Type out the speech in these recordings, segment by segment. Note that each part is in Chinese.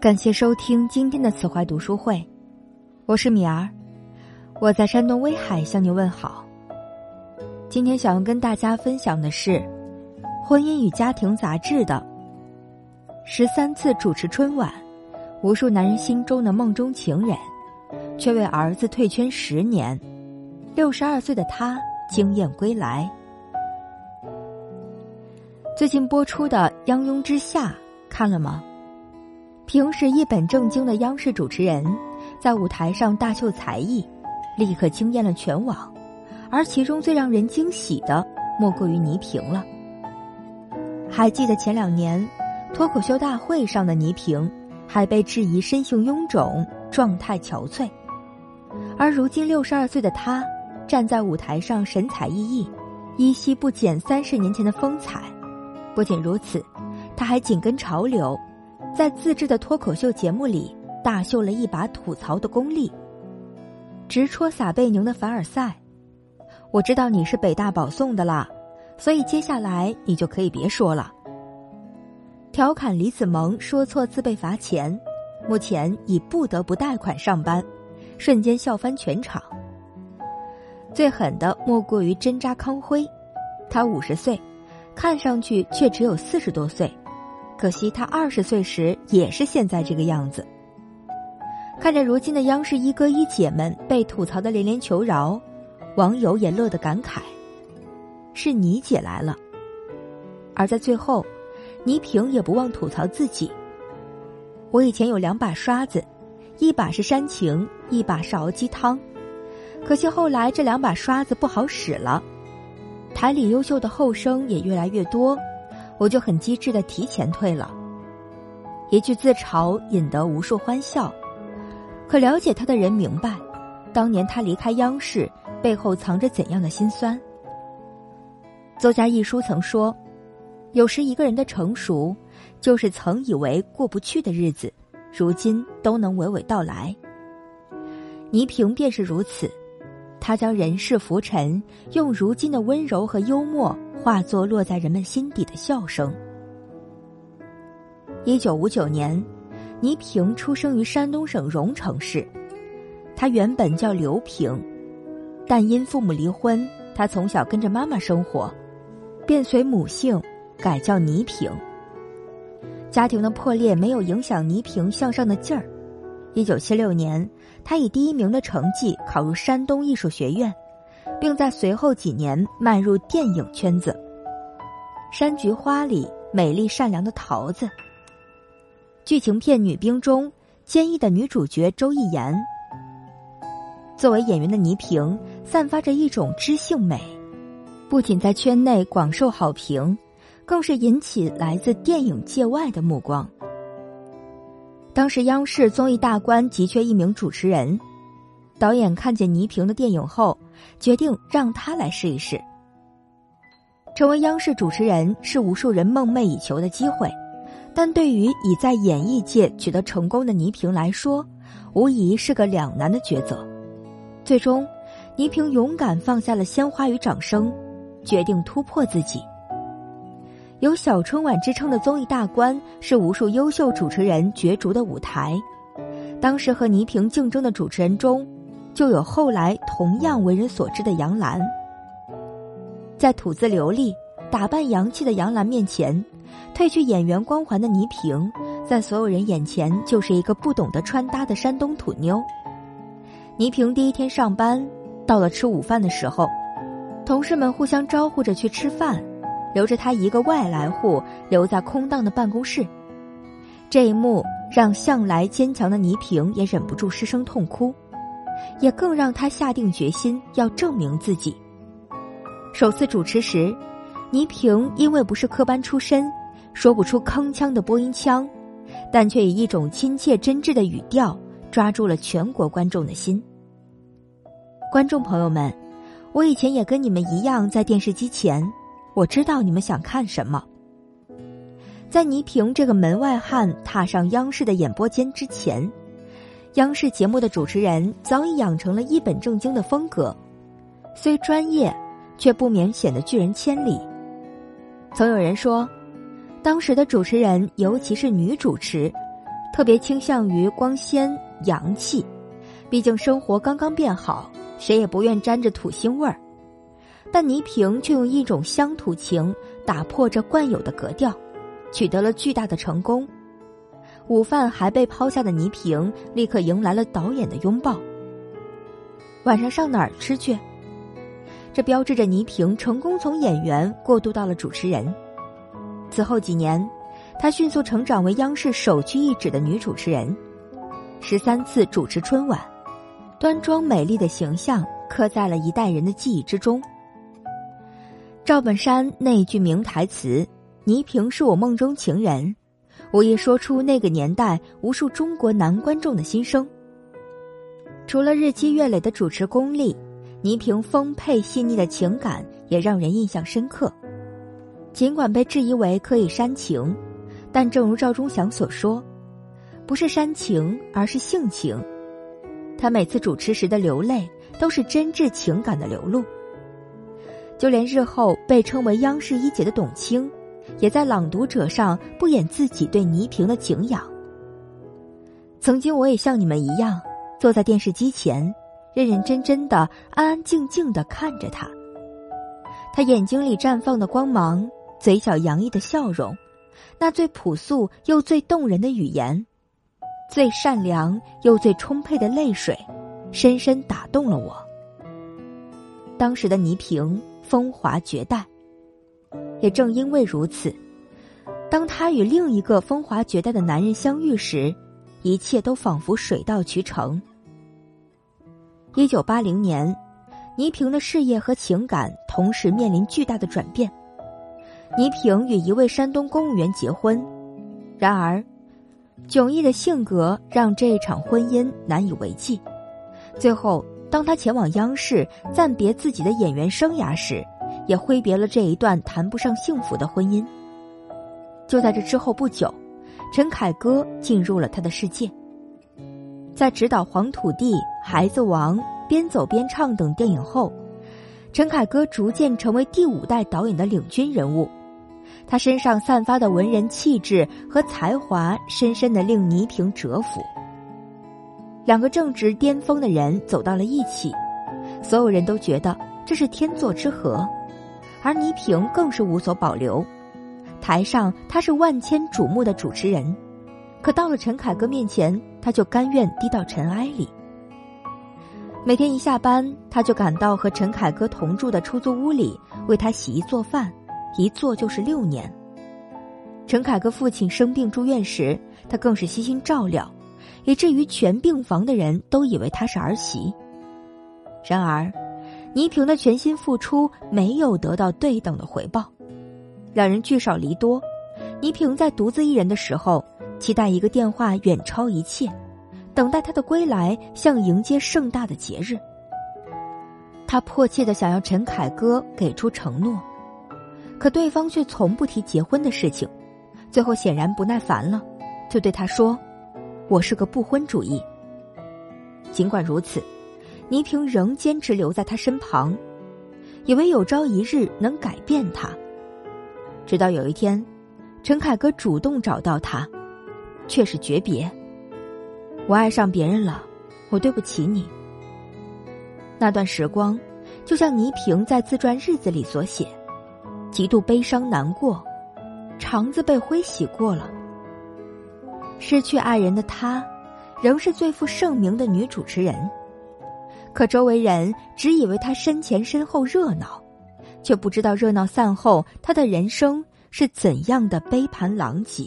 感谢收听今天的慈怀读书会，我是米儿，我在山东威海向您问好。今天想要跟大家分享的是《婚姻与家庭》杂志的十三次主持春晚，无数男人心中的梦中情人，却为儿子退圈十年，六十二岁的他惊艳归来。最近播出的《泱拥之下》看了吗？平时一本正经的央视主持人，在舞台上大秀才艺，立刻惊艳了全网。而其中最让人惊喜的，莫过于倪萍了。还记得前两年脱口秀大会上的倪萍，还被质疑身形臃肿、状态憔悴，而如今六十二岁的她，站在舞台上神采奕奕，依稀不减三十年前的风采。不仅如此，她还紧跟潮流。在自制的脱口秀节目里，大秀了一把吐槽的功力，直戳撒贝宁的凡尔赛。我知道你是北大保送的啦，所以接下来你就可以别说了。调侃李子萌说错字被罚钱，目前已不得不贷款上班，瞬间笑翻全场。最狠的莫过于针扎康辉，他五十岁，看上去却只有四十多岁。可惜他二十岁时也是现在这个样子。看着如今的央视一哥一姐们被吐槽的连连求饶，网友也乐得感慨：“是你姐来了。”而在最后，倪萍也不忘吐槽自己：“我以前有两把刷子，一把是煽情，一把是熬鸡汤。可惜后来这两把刷子不好使了，台里优秀的后生也越来越多。”我就很机智的提前退了，一句自嘲引得无数欢笑。可了解他的人明白，当年他离开央视背后藏着怎样的辛酸。作家一书曾说：“有时一个人的成熟，就是曾以为过不去的日子，如今都能娓娓道来。”倪萍便是如此。他将人世浮沉，用如今的温柔和幽默化作落在人们心底的笑声。一九五九年，倪萍出生于山东省荣城市，她原本叫刘萍，但因父母离婚，她从小跟着妈妈生活，便随母姓改叫倪萍。家庭的破裂没有影响倪萍向上的劲儿。一九七六年。他以第一名的成绩考入山东艺术学院，并在随后几年迈入电影圈子。《山菊花》里美丽善良的桃子，剧情片《女兵》中坚毅的女主角周艺妍。作为演员的倪萍，散发着一种知性美，不仅在圈内广受好评，更是引起来自电影界外的目光。当时央视综艺大观急缺一名主持人，导演看见倪萍的电影后，决定让她来试一试。成为央视主持人是无数人梦寐以求的机会，但对于已在演艺界取得成功的倪萍来说，无疑是个两难的抉择。最终，倪萍勇敢放下了鲜花与掌声，决定突破自己。有“小春晚”之称的综艺大观是无数优秀主持人角逐的舞台。当时和倪萍竞争的主持人中，就有后来同样为人所知的杨澜。在吐字流利、打扮洋气的杨澜面前，褪去演员光环的倪萍，在所有人眼前就是一个不懂得穿搭的山东土妞。倪萍第一天上班，到了吃午饭的时候，同事们互相招呼着去吃饭。留着他一个外来户留在空荡的办公室，这一幕让向来坚强的倪萍也忍不住失声痛哭，也更让他下定决心要证明自己。首次主持时，倪萍因为不是科班出身，说不出铿锵的播音腔，但却以一种亲切真挚的语调抓住了全国观众的心。观众朋友们，我以前也跟你们一样在电视机前。我知道你们想看什么。在倪萍这个门外汉踏上央视的演播间之前，央视节目的主持人早已养成了一本正经的风格，虽专业，却不免显得拒人千里。曾有人说，当时的主持人，尤其是女主持，特别倾向于光鲜洋气。毕竟生活刚刚变好，谁也不愿沾着土腥味儿。但倪萍却用一种乡土情打破这惯有的格调，取得了巨大的成功。午饭还被抛下的倪萍，立刻迎来了导演的拥抱。晚上上哪儿吃去？这标志着倪萍成功从演员过渡到了主持人。此后几年，她迅速成长为央视首屈一指的女主持人，十三次主持春晚，端庄美丽的形象刻在了一代人的记忆之中。赵本山那句名台词：“倪萍是我梦中情人”，无意说出那个年代无数中国男观众的心声。除了日积月累的主持功力，倪萍丰沛细腻的情感也让人印象深刻。尽管被质疑为可以煽情，但正如赵忠祥所说，不是煽情，而是性情。他每次主持时的流泪，都是真挚情感的流露。就连日后被称为央视一姐的董卿，也在《朗读者》上不掩自己对倪萍的敬仰。曾经我也像你们一样，坐在电视机前，认认真真的、安安静静的看着她。她眼睛里绽放的光芒，嘴角洋溢的笑容，那最朴素又最动人的语言，最善良又最充沛的泪水，深深打动了我。当时的倪萍。风华绝代，也正因为如此，当他与另一个风华绝代的男人相遇时，一切都仿佛水到渠成。一九八零年，倪萍的事业和情感同时面临巨大的转变。倪萍与一位山东公务员结婚，然而，迥异的性格让这一场婚姻难以为继，最后。当他前往央视暂别自己的演员生涯时，也挥别了这一段谈不上幸福的婚姻。就在这之后不久，陈凯歌进入了他的世界。在执导《黄土地》《孩子王》《边走边唱》等电影后，陈凯歌逐渐成为第五代导演的领军人物。他身上散发的文人气质和才华，深深的令倪萍折服。两个正值巅峰的人走到了一起，所有人都觉得这是天作之合，而倪萍更是无所保留。台上她是万千瞩目的主持人，可到了陈凯歌面前，她就甘愿低到尘埃里。每天一下班，她就赶到和陈凯歌同住的出租屋里为他洗衣做饭，一做就是六年。陈凯歌父亲生病住院时，她更是悉心照料。以至于全病房的人都以为她是儿媳。然而，倪萍的全心付出没有得到对等的回报。两人聚少离多，倪萍在独自一人的时候，期待一个电话远超一切，等待他的归来，像迎接盛大的节日。他迫切的想要陈凯歌给出承诺，可对方却从不提结婚的事情。最后显然不耐烦了，就对他说。我是个不婚主义。尽管如此，倪萍仍坚持留在他身旁，以为有朝一日能改变他。直到有一天，陈凯歌主动找到他，却是诀别。我爱上别人了，我对不起你。那段时光，就像倪萍在自传日子里所写，极度悲伤难过，肠子被灰洗过了。失去爱人的她，仍是最负盛名的女主持人。可周围人只以为她身前身后热闹，却不知道热闹散后，她的人生是怎样的杯盘狼藉。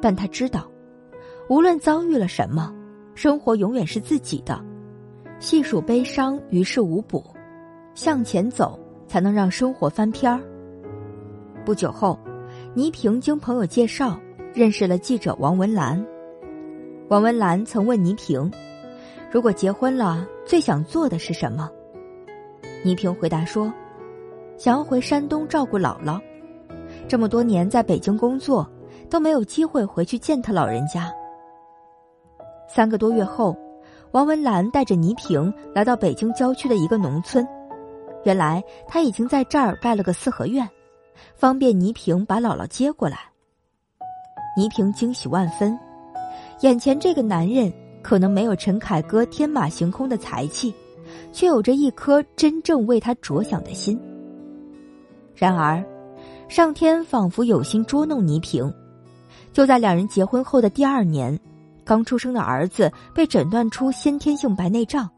但她知道，无论遭遇了什么，生活永远是自己的。细数悲伤于事无补，向前走才能让生活翻篇儿。不久后，倪萍经朋友介绍。认识了记者王文兰。王文兰曾问倪萍：“如果结婚了，最想做的是什么？”倪萍回答说：“想要回山东照顾姥姥。这么多年在北京工作，都没有机会回去见他老人家。”三个多月后，王文兰带着倪萍来到北京郊区的一个农村。原来他已经在这儿盖了个四合院，方便倪萍把姥姥接过来。倪萍惊喜万分，眼前这个男人可能没有陈凯歌天马行空的才气，却有着一颗真正为他着想的心。然而，上天仿佛有心捉弄倪萍，就在两人结婚后的第二年，刚出生的儿子被诊断出先天性白内障，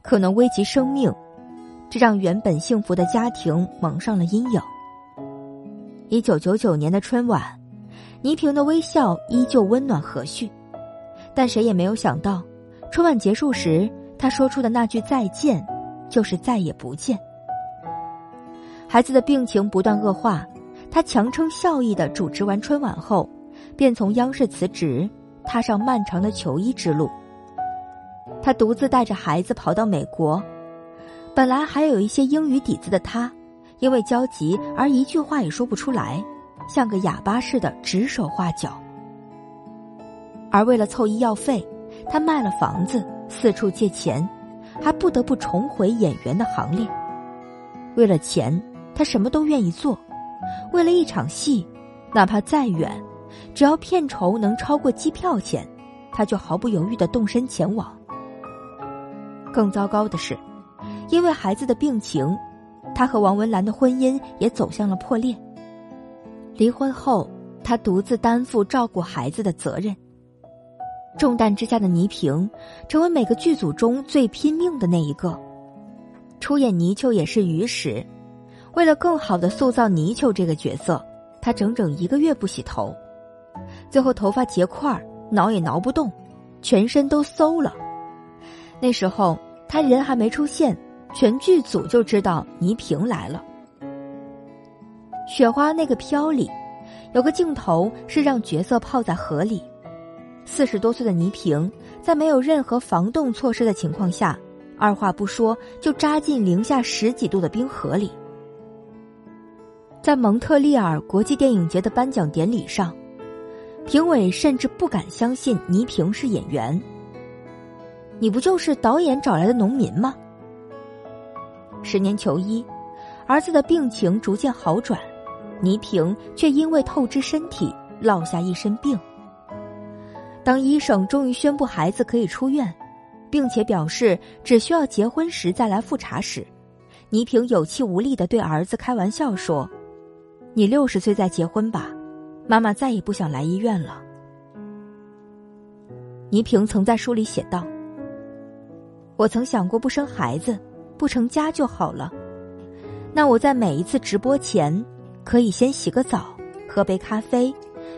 可能危及生命，这让原本幸福的家庭蒙上了阴影。一九九九年的春晚，倪萍的微笑依旧温暖和煦，但谁也没有想到，春晚结束时，他说出的那句再见，就是再也不见。孩子的病情不断恶化，他强撑笑意的主持完春晚后，便从央视辞职，踏上漫长的求医之路。他独自带着孩子跑到美国，本来还有一些英语底子的他。因为焦急而一句话也说不出来，像个哑巴似的指手画脚。而为了凑医药费，他卖了房子，四处借钱，还不得不重回演员的行列。为了钱，他什么都愿意做；为了一场戏，哪怕再远，只要片酬能超过机票钱，他就毫不犹豫的动身前往。更糟糕的是，因为孩子的病情。他和王文兰的婚姻也走向了破裂。离婚后，他独自担负照顾孩子的责任。重担之下的倪萍，成为每个剧组中最拼命的那一个。出演泥鳅也是鱼时，为了更好的塑造泥鳅这个角色，他整整一个月不洗头，最后头发结块挠也挠不动，全身都馊了。那时候他人还没出现。全剧组就知道倪萍来了。雪花那个飘里，有个镜头是让角色泡在河里。四十多岁的倪萍，在没有任何防冻措施的情况下，二话不说就扎进零下十几度的冰河里。在蒙特利尔国际电影节的颁奖典礼上，评委甚至不敢相信倪萍是演员。你不就是导演找来的农民吗？十年求医，儿子的病情逐渐好转，倪萍却因为透支身体落下一身病。当医生终于宣布孩子可以出院，并且表示只需要结婚时再来复查时，倪萍有气无力的对儿子开玩笑说：“你六十岁再结婚吧，妈妈再也不想来医院了。”倪萍曾在书里写道：“我曾想过不生孩子。”不成家就好了，那我在每一次直播前，可以先洗个澡，喝杯咖啡，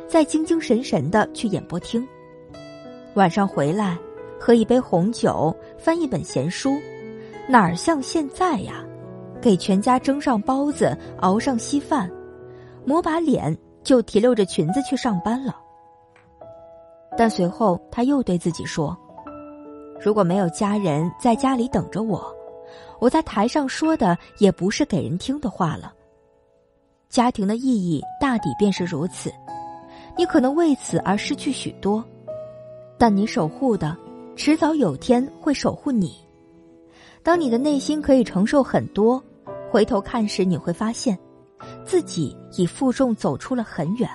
再精精神神的去演播厅。晚上回来，喝一杯红酒，翻一本闲书，哪儿像现在呀？给全家蒸上包子，熬上稀饭，抹把脸就提溜着裙子去上班了。但随后他又对自己说：“如果没有家人在家里等着我。”我在台上说的也不是给人听的话了。家庭的意义大抵便是如此，你可能为此而失去许多，但你守护的，迟早有天会守护你。当你的内心可以承受很多，回头看时，你会发现，自己已负重走出了很远。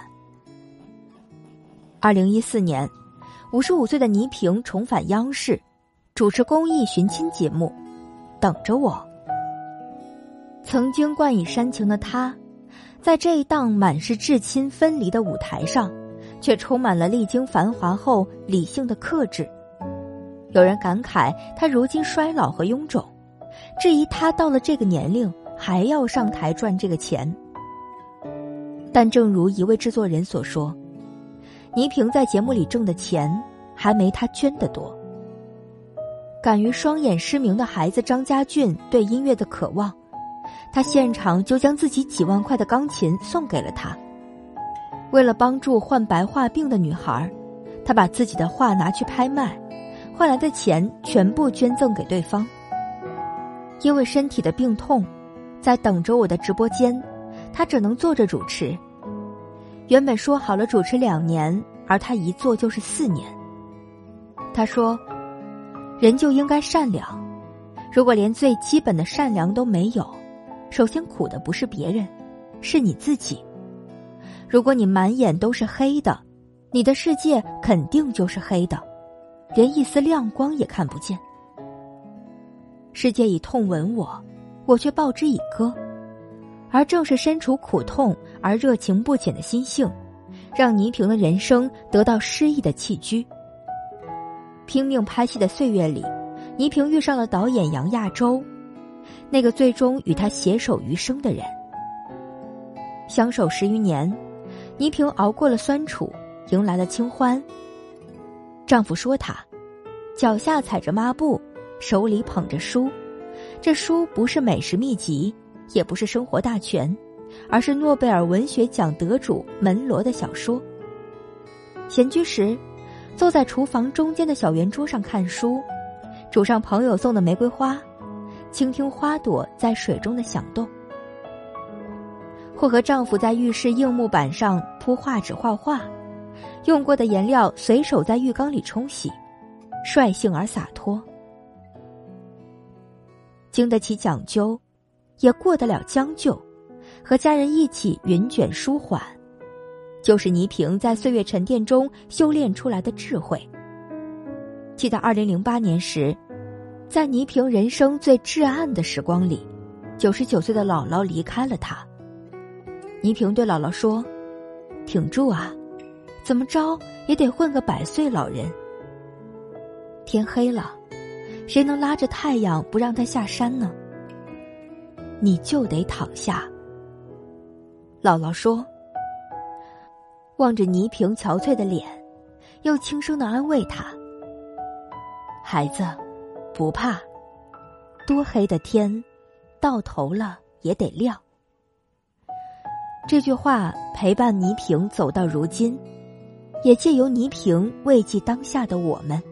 二零一四年，五十五岁的倪萍重返央视，主持公益寻亲节目。等着我。曾经冠以煽情的他，在这一档满是至亲分离的舞台上，却充满了历经繁华后理性的克制。有人感慨他如今衰老和臃肿，质疑他到了这个年龄还要上台赚这个钱。但正如一位制作人所说，倪萍在节目里挣的钱还没他捐的多。敢于双眼失明的孩子张家俊对音乐的渴望，他现场就将自己几万块的钢琴送给了他。为了帮助患白化病的女孩，他把自己的画拿去拍卖，换来的钱全部捐赠给对方。因为身体的病痛，在等着我的直播间，他只能坐着主持。原本说好了主持两年，而他一坐就是四年。他说。人就应该善良，如果连最基本的善良都没有，首先苦的不是别人，是你自己。如果你满眼都是黑的，你的世界肯定就是黑的，连一丝亮光也看不见。世界以痛吻我，我却报之以歌。而正是身处苦痛而热情不减的心性，让倪萍的人生得到诗意的栖居。拼命拍戏的岁月里，倪萍遇上了导演杨亚洲，那个最终与他携手余生的人。相守十余年，倪萍熬过了酸楚，迎来了清欢。丈夫说她，脚下踩着抹布，手里捧着书，这书不是美食秘籍。也不是生活大全，而是诺贝尔文学奖得主门罗的小说。闲居时，坐在厨房中间的小圆桌上看书，煮上朋友送的玫瑰花，倾听花朵在水中的响动；或和丈夫在浴室硬木板上铺画纸画画，用过的颜料随手在浴缸里冲洗，率性而洒脱，经得起讲究。也过得了将就，和家人一起云卷舒缓，就是倪萍在岁月沉淀中修炼出来的智慧。记得二零零八年时，在倪萍人生最至暗的时光里，九十九岁的姥姥离开了她。倪萍对姥姥说：“挺住啊，怎么着也得混个百岁老人。天黑了，谁能拉着太阳不让它下山呢？”你就得躺下。姥姥说：“望着倪萍憔悴的脸，又轻声的安慰她：‘孩子，不怕，多黑的天，到头了也得亮。’这句话陪伴倪萍走到如今，也借由倪萍慰藉当下的我们。”